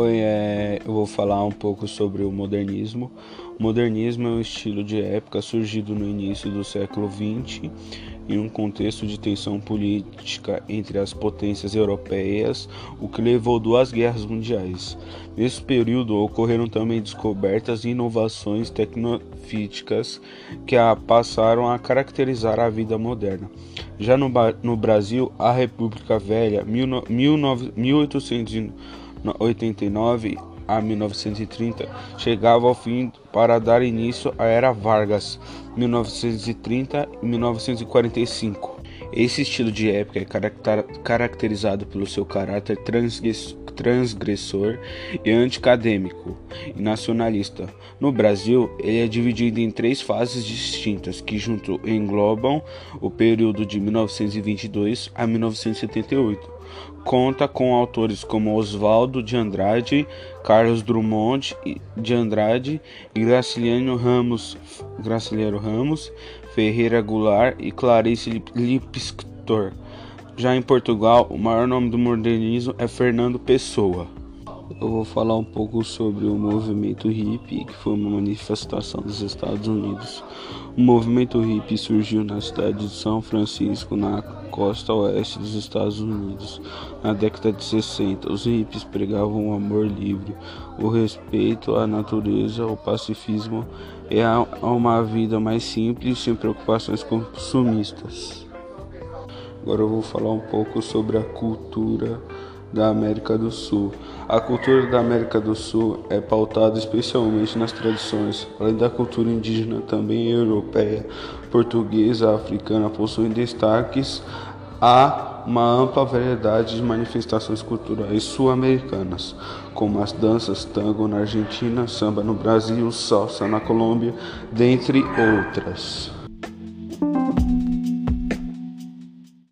Oi, é, eu vou falar um pouco sobre o modernismo. O modernismo é um estilo de época surgido no início do século XX em um contexto de tensão política entre as potências europeias, o que levou duas guerras mundiais. Nesse período ocorreram também descobertas e inovações tecnofíticas que a passaram a caracterizar a vida moderna. Já no, no Brasil, a República Velha, 1889 a 1930 chegava ao fim para dar início à Era Vargas, 1930 e 1945. Esse estilo de época é caracterizado pelo seu caráter transgressor e anticadêmico e nacionalista. No Brasil, ele é dividido em três fases distintas que junto englobam o período de 1922 a 1978 conta com autores como Oswaldo de Andrade, Carlos Drummond de Andrade, Graciliano Ramos, Graciliano Ramos, Ferreira Goulart e Clarice Lispector. Já em Portugal, o maior nome do modernismo é Fernando Pessoa eu vou falar um pouco sobre o movimento hippie, que foi uma manifestação dos Estados Unidos. O movimento hippie surgiu na cidade de São Francisco, na costa oeste dos Estados Unidos. Na década de 60, os hippies pregavam o amor livre, o respeito à natureza, o pacifismo e a uma vida mais simples, sem preocupações consumistas. Agora eu vou falar um pouco sobre a cultura da América do Sul. A cultura da América do Sul é pautada especialmente nas tradições, além da cultura indígena, também europeia, portuguesa, africana, possuem destaques Há uma ampla variedade de manifestações culturais sul-americanas, como as danças tango na Argentina, samba no Brasil, salsa na Colômbia, dentre outras.